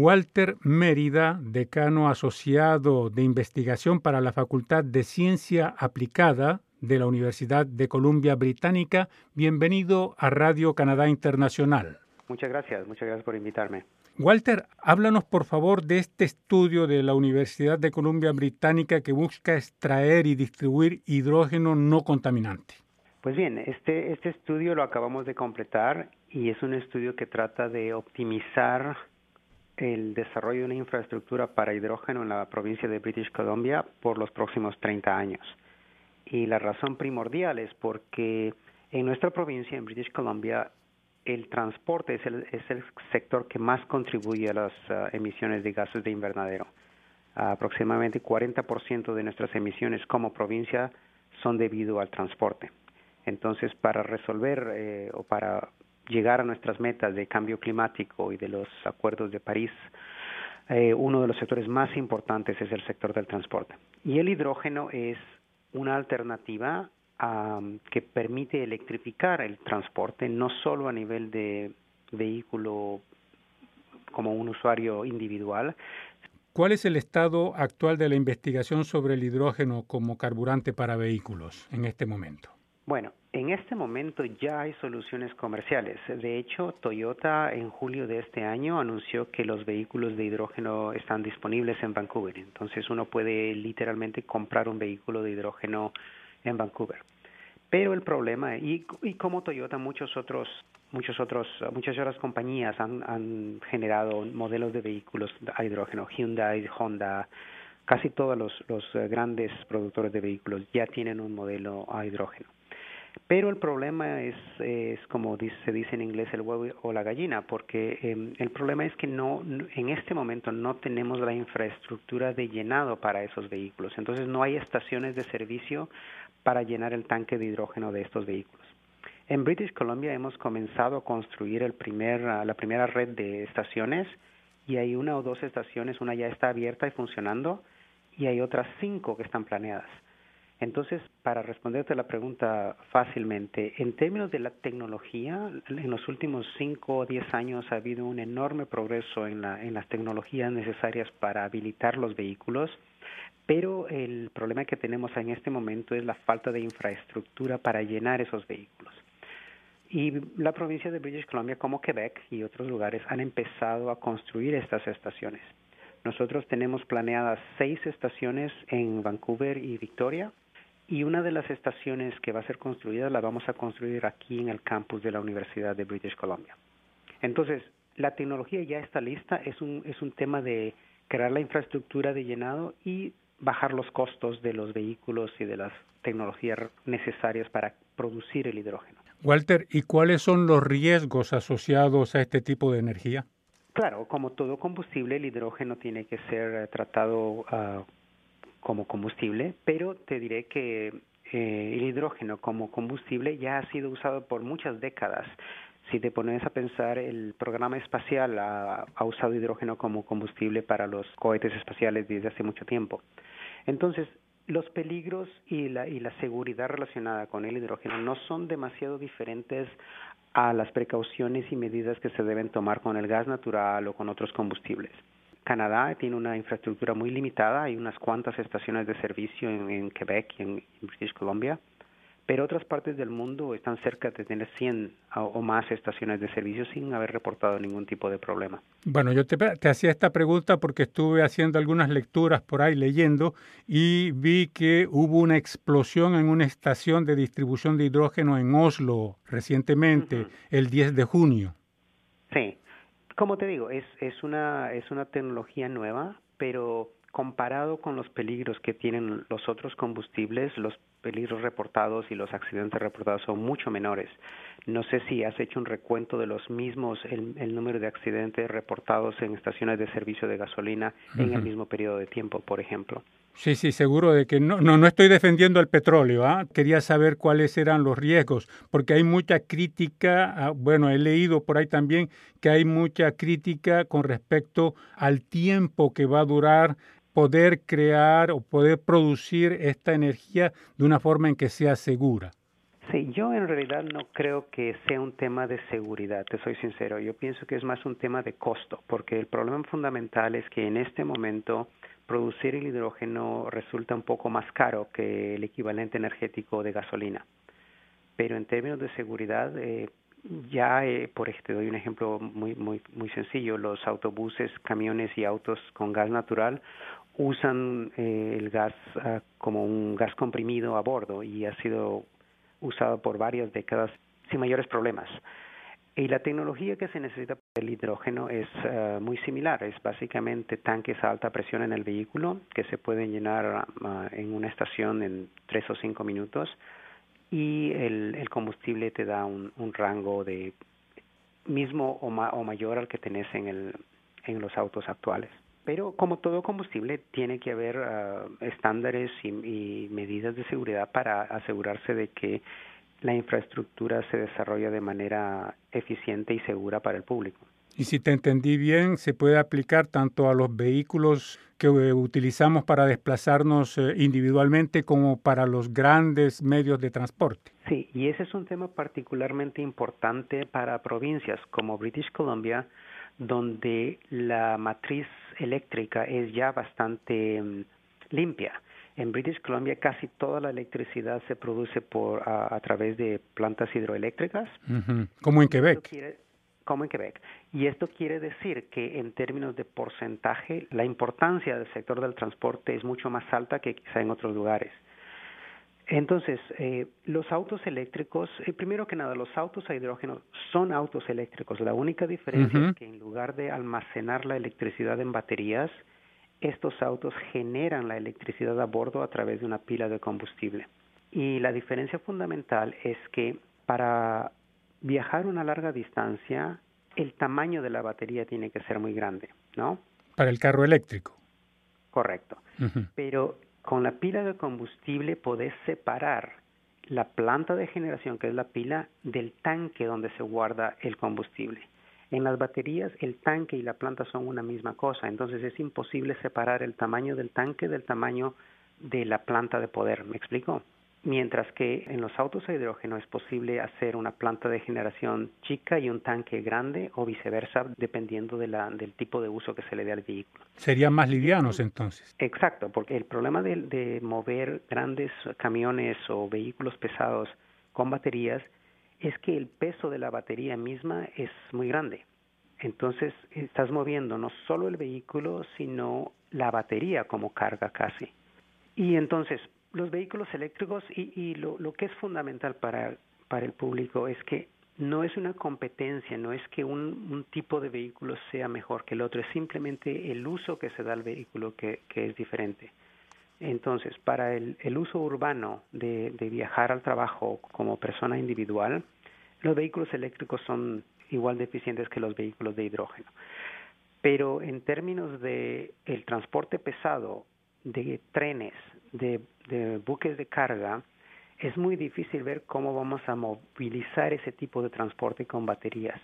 Walter Mérida, decano asociado de investigación para la Facultad de Ciencia Aplicada de la Universidad de Columbia Británica. Bienvenido a Radio Canadá Internacional. Muchas gracias, muchas gracias por invitarme. Walter, háblanos por favor de este estudio de la Universidad de Columbia Británica que busca extraer y distribuir hidrógeno no contaminante. Pues bien, este, este estudio lo acabamos de completar y es un estudio que trata de optimizar el desarrollo de una infraestructura para hidrógeno en la provincia de British Columbia por los próximos 30 años. Y la razón primordial es porque en nuestra provincia, en British Columbia, el transporte es el, es el sector que más contribuye a las uh, emisiones de gases de invernadero. Uh, aproximadamente 40% de nuestras emisiones como provincia son debido al transporte. Entonces, para resolver eh, o para llegar a nuestras metas de cambio climático y de los acuerdos de París, eh, uno de los sectores más importantes es el sector del transporte. Y el hidrógeno es una alternativa um, que permite electrificar el transporte, no solo a nivel de vehículo como un usuario individual. ¿Cuál es el estado actual de la investigación sobre el hidrógeno como carburante para vehículos en este momento? Bueno, en este momento ya hay soluciones comerciales. De hecho, Toyota en julio de este año anunció que los vehículos de hidrógeno están disponibles en Vancouver. Entonces uno puede literalmente comprar un vehículo de hidrógeno en Vancouver. Pero el problema, y, y como Toyota, muchos otros, muchos otros, muchas otras compañías han, generado modelos de vehículos a hidrógeno, Hyundai, Honda, casi todos los, los eh, grandes productores de vehículos ya tienen un modelo a hidrógeno. Pero el problema es, como dice, se dice en inglés, el huevo o la gallina, porque eh, el problema es que no, en este momento no tenemos la infraestructura de llenado para esos vehículos. Entonces no hay estaciones de servicio para llenar el tanque de hidrógeno de estos vehículos. En British Columbia hemos comenzado a construir el primer, la primera red de estaciones y hay una o dos estaciones, una ya está abierta y funcionando y hay otras cinco que están planeadas. Entonces, para responderte la pregunta fácilmente, en términos de la tecnología, en los últimos cinco o diez años ha habido un enorme progreso en, la, en las tecnologías necesarias para habilitar los vehículos, pero el problema que tenemos en este momento es la falta de infraestructura para llenar esos vehículos. Y la provincia de British Columbia, como Quebec y otros lugares, han empezado a construir estas estaciones. Nosotros tenemos planeadas seis estaciones en Vancouver y Victoria, y una de las estaciones que va a ser construida la vamos a construir aquí en el campus de la Universidad de British Columbia. Entonces, la tecnología ya está lista, es un, es un tema de crear la infraestructura de llenado y bajar los costos de los vehículos y de las tecnologías necesarias para producir el hidrógeno. Walter, ¿y cuáles son los riesgos asociados a este tipo de energía? Claro, como todo combustible, el hidrógeno tiene que ser tratado uh, como combustible, pero te diré que eh, el hidrógeno como combustible ya ha sido usado por muchas décadas. Si te pones a pensar, el programa espacial ha, ha usado hidrógeno como combustible para los cohetes espaciales desde hace mucho tiempo. Entonces, los peligros y la, y la seguridad relacionada con el hidrógeno no son demasiado diferentes a las precauciones y medidas que se deben tomar con el gas natural o con otros combustibles. Canadá tiene una infraestructura muy limitada, hay unas cuantas estaciones de servicio en, en Quebec y en, en, British Columbia, pero otras partes del mundo están cerca de tener 100 o más estaciones de servicio sin haber reportado ningún tipo de problema. Bueno, yo te, te hacía esta pregunta porque estuve haciendo algunas lecturas por ahí leyendo y vi que hubo una explosión en una estación de distribución de hidrógeno en Oslo recientemente, uh -huh. el 10 de junio. Sí, como te digo, es, es, una, es una tecnología nueva, pero comparado con los peligros que tienen los otros combustibles, los peligros reportados y los accidentes reportados son mucho menores. No sé si has hecho un recuento de los mismos, el, el número de accidentes reportados en estaciones de servicio de gasolina uh -huh. en el mismo periodo de tiempo, por ejemplo. Sí, sí, seguro de que no, no, no estoy defendiendo el petróleo. ¿ah? Quería saber cuáles eran los riesgos, porque hay mucha crítica, ah, bueno, he leído por ahí también que hay mucha crítica con respecto al tiempo que va a durar poder crear o poder producir esta energía de una forma en que sea segura. Sí, yo en realidad no creo que sea un tema de seguridad, te soy sincero. Yo pienso que es más un tema de costo, porque el problema fundamental es que en este momento producir el hidrógeno resulta un poco más caro que el equivalente energético de gasolina. Pero en términos de seguridad, eh, ya, eh, por ejemplo, te doy un ejemplo muy, muy, muy sencillo, los autobuses, camiones y autos con gas natural usan eh, el gas ah, como un gas comprimido a bordo y ha sido usado por varias décadas sin mayores problemas. Y la tecnología que se necesita para el hidrógeno es ah, muy similar, es básicamente tanques a alta presión en el vehículo que se pueden llenar ah, en una estación en tres o cinco minutos y el, el combustible te da un, rango de mismo o, ma, o mayor al que tenés en, el, en los autos actuales. Pero como todo combustible, tiene que haber uh, estándares y medidas de seguridad para asegurarse de que la infraestructura se desarrolla de manera eficiente y segura para el público. Y si te entendí bien, se puede aplicar tanto a los vehículos que eh, utilizamos para desplazarnos eh, individualmente como para los grandes medios de transporte. Sí, y ese es un tema particularmente importante para provincias como British Columbia, donde la matriz eléctrica es ya bastante um, limpia. En British Columbia casi toda la electricidad se produce por a, a través de plantas hidroeléctricas. Uh -huh. Como en Quebec como en Quebec. Y esto quiere decir que en términos de porcentaje, la importancia del sector del transporte es mucho más alta que quizá en otros lugares. Entonces, eh, los autos eléctricos, eh, primero que nada, los autos a hidrógeno son autos eléctricos. La única diferencia uh -huh. es que en lugar de almacenar la electricidad en baterías, estos autos generan la electricidad a bordo a través de una pila de combustible. Y la diferencia fundamental es que para viajar una larga distancia, el tamaño de la batería tiene que ser muy grande, ¿no? Para el carro eléctrico. Correcto. Uh -huh. Pero con la pila de combustible podés separar la planta de generación, que es la pila, del tanque donde se guarda el combustible. En las baterías el tanque y la planta son una misma cosa, entonces es imposible separar el tamaño del tanque del tamaño de la planta de poder. ¿Me explico? mientras que en los autos a hidrógeno es posible hacer una planta de generación chica y un tanque grande o viceversa, dependiendo de la, del tipo de uso que se le dé al vehículo. Serían más livianos entonces. Exacto, porque el problema de, de mover grandes camiones o vehículos pesados con baterías es que el peso de la batería misma es muy grande. Entonces estás moviendo no solo el vehículo, sino la batería como carga casi. Y entonces, los vehículos eléctricos y, y lo, que es fundamental para, para el público es que no es una competencia, no es que un, tipo de vehículo sea mejor que el otro, es simplemente el uso que se da al vehículo que es diferente. Entonces, para el, el uso urbano de, de, viajar al trabajo como persona individual, los vehículos eléctricos son igual de eficientes que los vehículos de hidrógeno. Pero en términos de el transporte pesado, de trenes, de, de buques de carga, es muy difícil ver cómo vamos a movilizar ese tipo de transporte con baterías.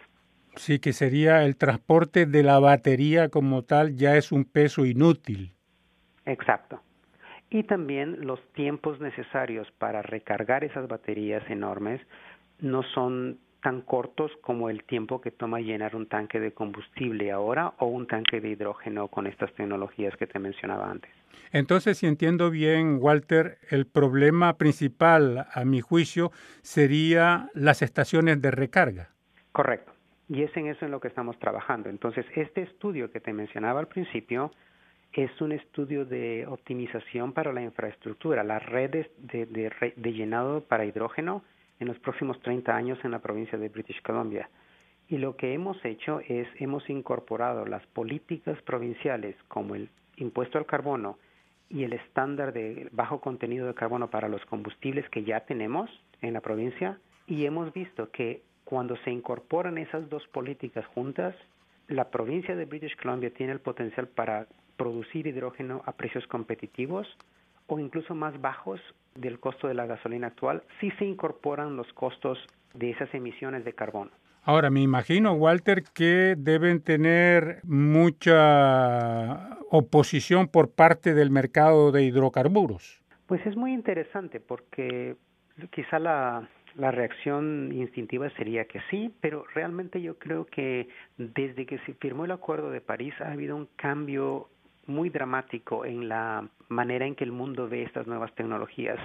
Sí, que sería el transporte de la batería como tal ya es un peso inútil. Exacto. Y también los tiempos necesarios para recargar esas baterías enormes no son tan cortos como el tiempo que toma llenar un tanque de combustible ahora o un tanque de hidrógeno con estas tecnologías que te mencionaba antes. Entonces, si entiendo bien, Walter, el problema principal, a mi juicio, sería las estaciones de recarga. Correcto. Y es en eso en lo que estamos trabajando. Entonces, este estudio que te mencionaba al principio es un estudio de optimización para la infraestructura, las redes de, de, de llenado para hidrógeno en los próximos 30 años en la provincia de British Columbia. Y lo que hemos hecho es, hemos incorporado las políticas provinciales como el impuesto al carbono y el estándar de bajo contenido de carbono para los combustibles que ya tenemos en la provincia y hemos visto que cuando se incorporan esas dos políticas juntas, la provincia de British Columbia tiene el potencial para producir hidrógeno a precios competitivos o incluso más bajos del costo de la gasolina actual si se incorporan los costos de esas emisiones de carbono. Ahora, me imagino, Walter, que deben tener mucha oposición por parte del mercado de hidrocarburos. Pues es muy interesante porque quizá la, la reacción instintiva sería que sí, pero realmente yo creo que desde que se firmó el Acuerdo de París ha habido un cambio muy dramático en la manera en que el mundo ve estas nuevas tecnologías,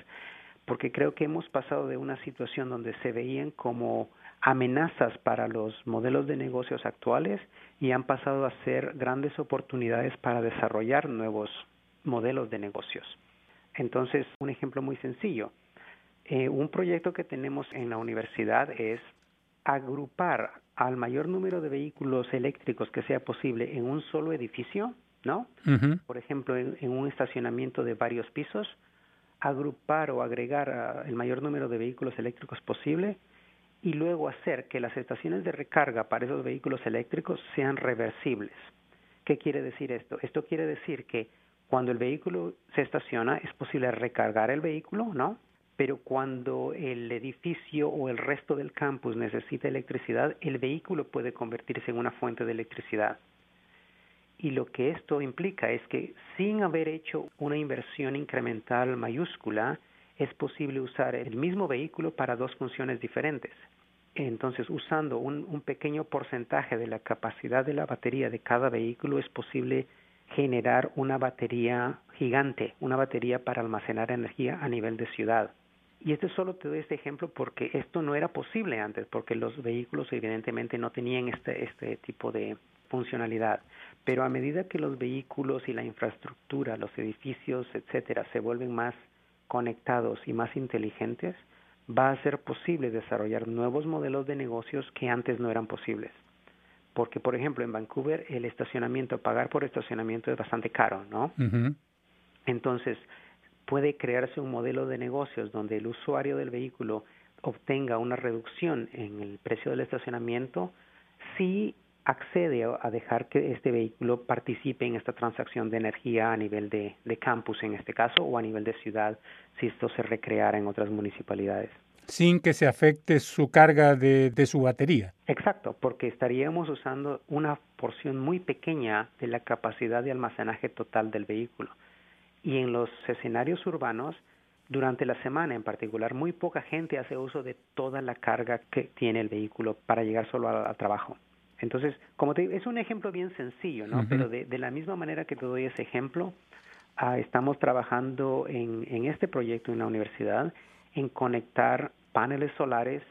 porque creo que hemos pasado de una situación donde se veían como amenazas para los modelos de negocios actuales y han pasado a ser grandes oportunidades para desarrollar nuevos modelos de negocios. Entonces, un ejemplo muy sencillo. Eh, un proyecto que tenemos en la universidad es agrupar al mayor número de vehículos eléctricos que sea posible en un solo edificio, ¿no? Por ejemplo, en, un estacionamiento de varios pisos, agrupar o agregar el mayor número de vehículos eléctricos posible y luego hacer que las estaciones de recarga para esos vehículos eléctricos sean reversibles. ¿Qué quiere decir esto? Esto quiere decir que cuando el vehículo se estaciona es posible recargar el vehículo, ¿no? Pero cuando el edificio o el resto del campus necesita electricidad, el vehículo puede convertirse en una fuente de electricidad. Y lo que esto implica es que sin haber hecho una inversión incremental mayúscula, es posible usar el mismo vehículo para dos funciones diferentes. Entonces, usando un, pequeño porcentaje de la capacidad de la batería de cada vehículo, es posible generar una batería gigante, una batería para almacenar energía a nivel de ciudad. Y este solo te doy este ejemplo porque esto no era posible antes, porque los vehículos evidentemente no tenían este, este tipo de funcionalidad. Pero a medida que los vehículos y la infraestructura, los edificios, etcétera, se vuelven más conectados y más inteligentes, va a ser posible desarrollar nuevos modelos de negocios que antes no eran posibles. Porque, por ejemplo, en Vancouver el estacionamiento, pagar por estacionamiento es bastante caro, ¿no? Entonces, puede crearse un modelo de negocios donde el usuario del vehículo obtenga una reducción en el precio del estacionamiento si accede a dejar que este vehículo participe en esta transacción de energía a nivel de, campus en este caso o a nivel de ciudad si esto se recreara en otras municipalidades. Sin que se afecte su carga de, de su batería. Exacto, porque estaríamos usando una porción muy pequeña de la capacidad de almacenaje total del vehículo. Y en los escenarios urbanos, durante la semana en particular, muy poca gente hace uso de toda la carga que tiene el vehículo para llegar solo al trabajo. Entonces, como te digo, es un ejemplo bien sencillo, ¿no? Pero de, de, la misma manera que te doy ese ejemplo, ah, estamos trabajando en, en este proyecto en la universidad en conectar paneles solares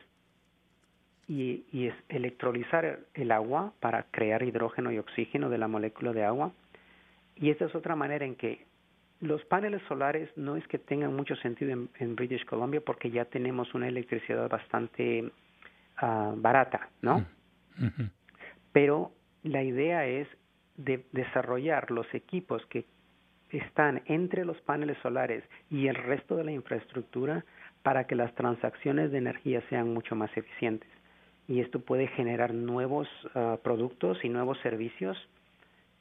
y, y es electrolizar el agua para crear hidrógeno y oxígeno de la molécula de agua. Y esta es otra manera en que los paneles solares no es que tengan mucho sentido en, en British Columbia porque ya tenemos una electricidad bastante uh, barata, ¿no? Pero la idea es de desarrollar los equipos que están entre los paneles solares y el resto de la infraestructura para que las transacciones de energía sean mucho más eficientes. Y esto puede generar nuevos ah, productos y nuevos servicios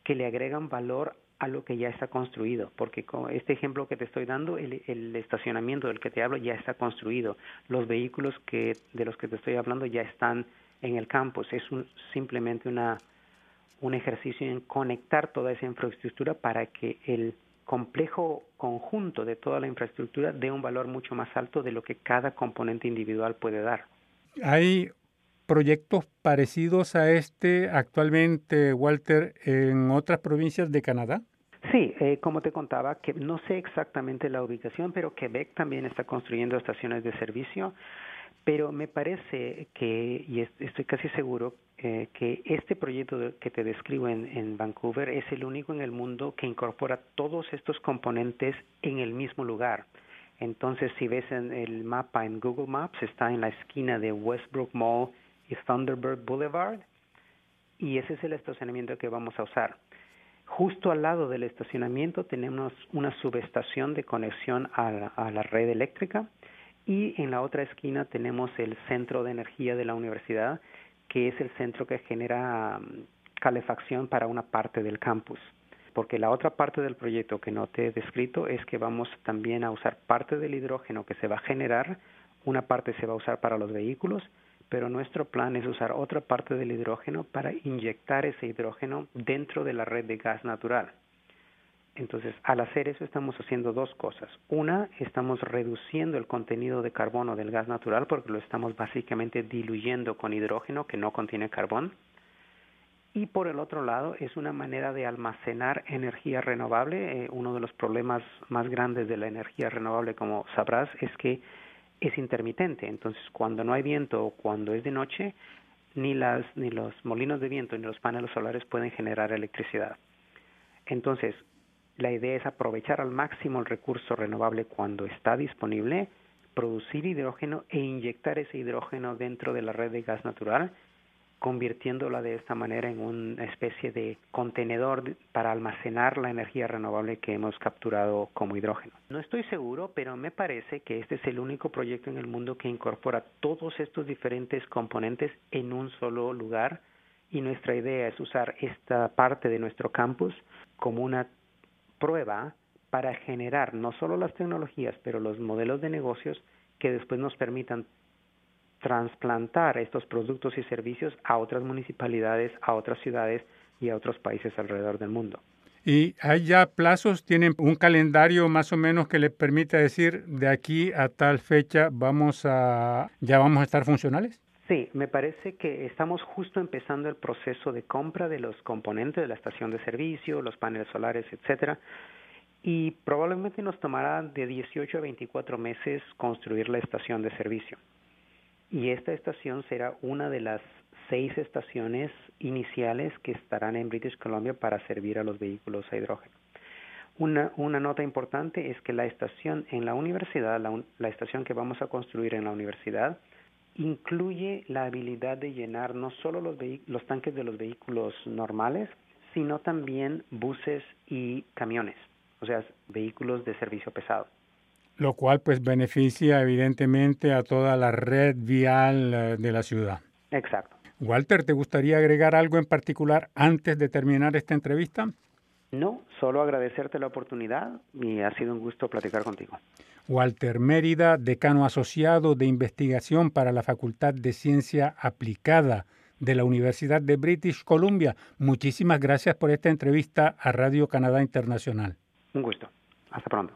que le agregan valor a lo que ya está construido, porque con este ejemplo que te estoy dando, el, el, estacionamiento del que te hablo ya está construido, los vehículos que de los que te estoy hablando ya están en el campus. Es un, simplemente una, un ejercicio en conectar toda esa infraestructura para que el complejo conjunto de toda la infraestructura dé un valor mucho más alto de lo que cada componente individual puede dar. Hay proyectos parecidos a este actualmente, Walter, en otras provincias de Canadá. Sí, eh, como te contaba, que no sé exactamente la ubicación, pero Quebec también está construyendo estaciones de servicio. Pero me parece que, y estoy casi seguro, eh, que este proyecto que te describo en, Vancouver es el único en el mundo que incorpora todos estos componentes en el mismo lugar. Entonces, si ves en el mapa en Google Maps, está en la esquina de Westbrook Mall y Thunderbird Boulevard, y ese es el estacionamiento que vamos a usar. Justo al lado del estacionamiento tenemos una subestación de conexión a la red eléctrica y en la otra esquina tenemos el centro de energía de la universidad, que es el centro que genera um, calefacción para una parte del campus. Porque la otra parte del proyecto que no te he descrito es que vamos también a usar parte del hidrógeno que se va a generar, una parte se va a usar para los vehículos, pero nuestro plan es usar otra parte del hidrógeno para inyectar ese hidrógeno dentro de la red de gas natural. Entonces, al hacer eso estamos haciendo dos cosas. Una, estamos reduciendo el contenido de carbono del gas natural porque lo estamos básicamente diluyendo con hidrógeno que no contiene carbón. Y por el otro lado, es una manera de almacenar energía renovable. Eh, uno de los problemas más grandes de la energía renovable, como sabrás, es que es intermitente. Entonces, cuando no hay viento o cuando es de noche, ni, las, ni los molinos de viento ni los paneles solares pueden generar electricidad. Entonces, la idea es aprovechar al máximo el recurso renovable cuando está disponible, producir hidrógeno e inyectar ese hidrógeno dentro de la red de gas natural, convirtiéndola de esta manera en una especie de contenedor para almacenar la energía renovable que hemos capturado como hidrógeno. No estoy seguro, pero me parece que este es el único proyecto en el mundo que incorpora todos estos diferentes componentes en un solo lugar y nuestra idea es usar esta parte de nuestro campus como una prueba para generar no solo las tecnologías, pero los modelos de negocios que después nos permitan trasplantar estos productos y servicios a otras municipalidades, a otras ciudades y a otros países alrededor del mundo. ¿Y hay ya plazos? ¿Tienen un calendario más o menos que le permita decir de aquí a tal fecha vamos a ya vamos a estar funcionales? Sí, me parece que estamos justo empezando el proceso de compra de los componentes de la estación de servicio, los paneles solares, etcétera, y probablemente nos tomará de 18 a 24 meses construir la estación de servicio. Y esta estación será una de las seis estaciones iniciales que estarán en British Columbia para servir a los vehículos a hidrógeno. Una, una nota importante es que la estación en la universidad, la, la estación que vamos a construir en la universidad, incluye la habilidad de llenar no solo los, los tanques de los vehículos normales, sino también buses y camiones, o sea, vehículos de servicio pesado. Lo cual pues beneficia evidentemente a toda la red vial eh, de la ciudad. Exacto. Walter, ¿te gustaría agregar algo en particular antes de terminar esta entrevista? No, solo agradecerte la oportunidad y ha sido un gusto platicar contigo. Walter Mérida, decano asociado de investigación para la Facultad de Ciencia Aplicada de la Universidad de British Columbia. Muchísimas gracias por esta entrevista a Radio Canadá Internacional. Un gusto. Hasta pronto.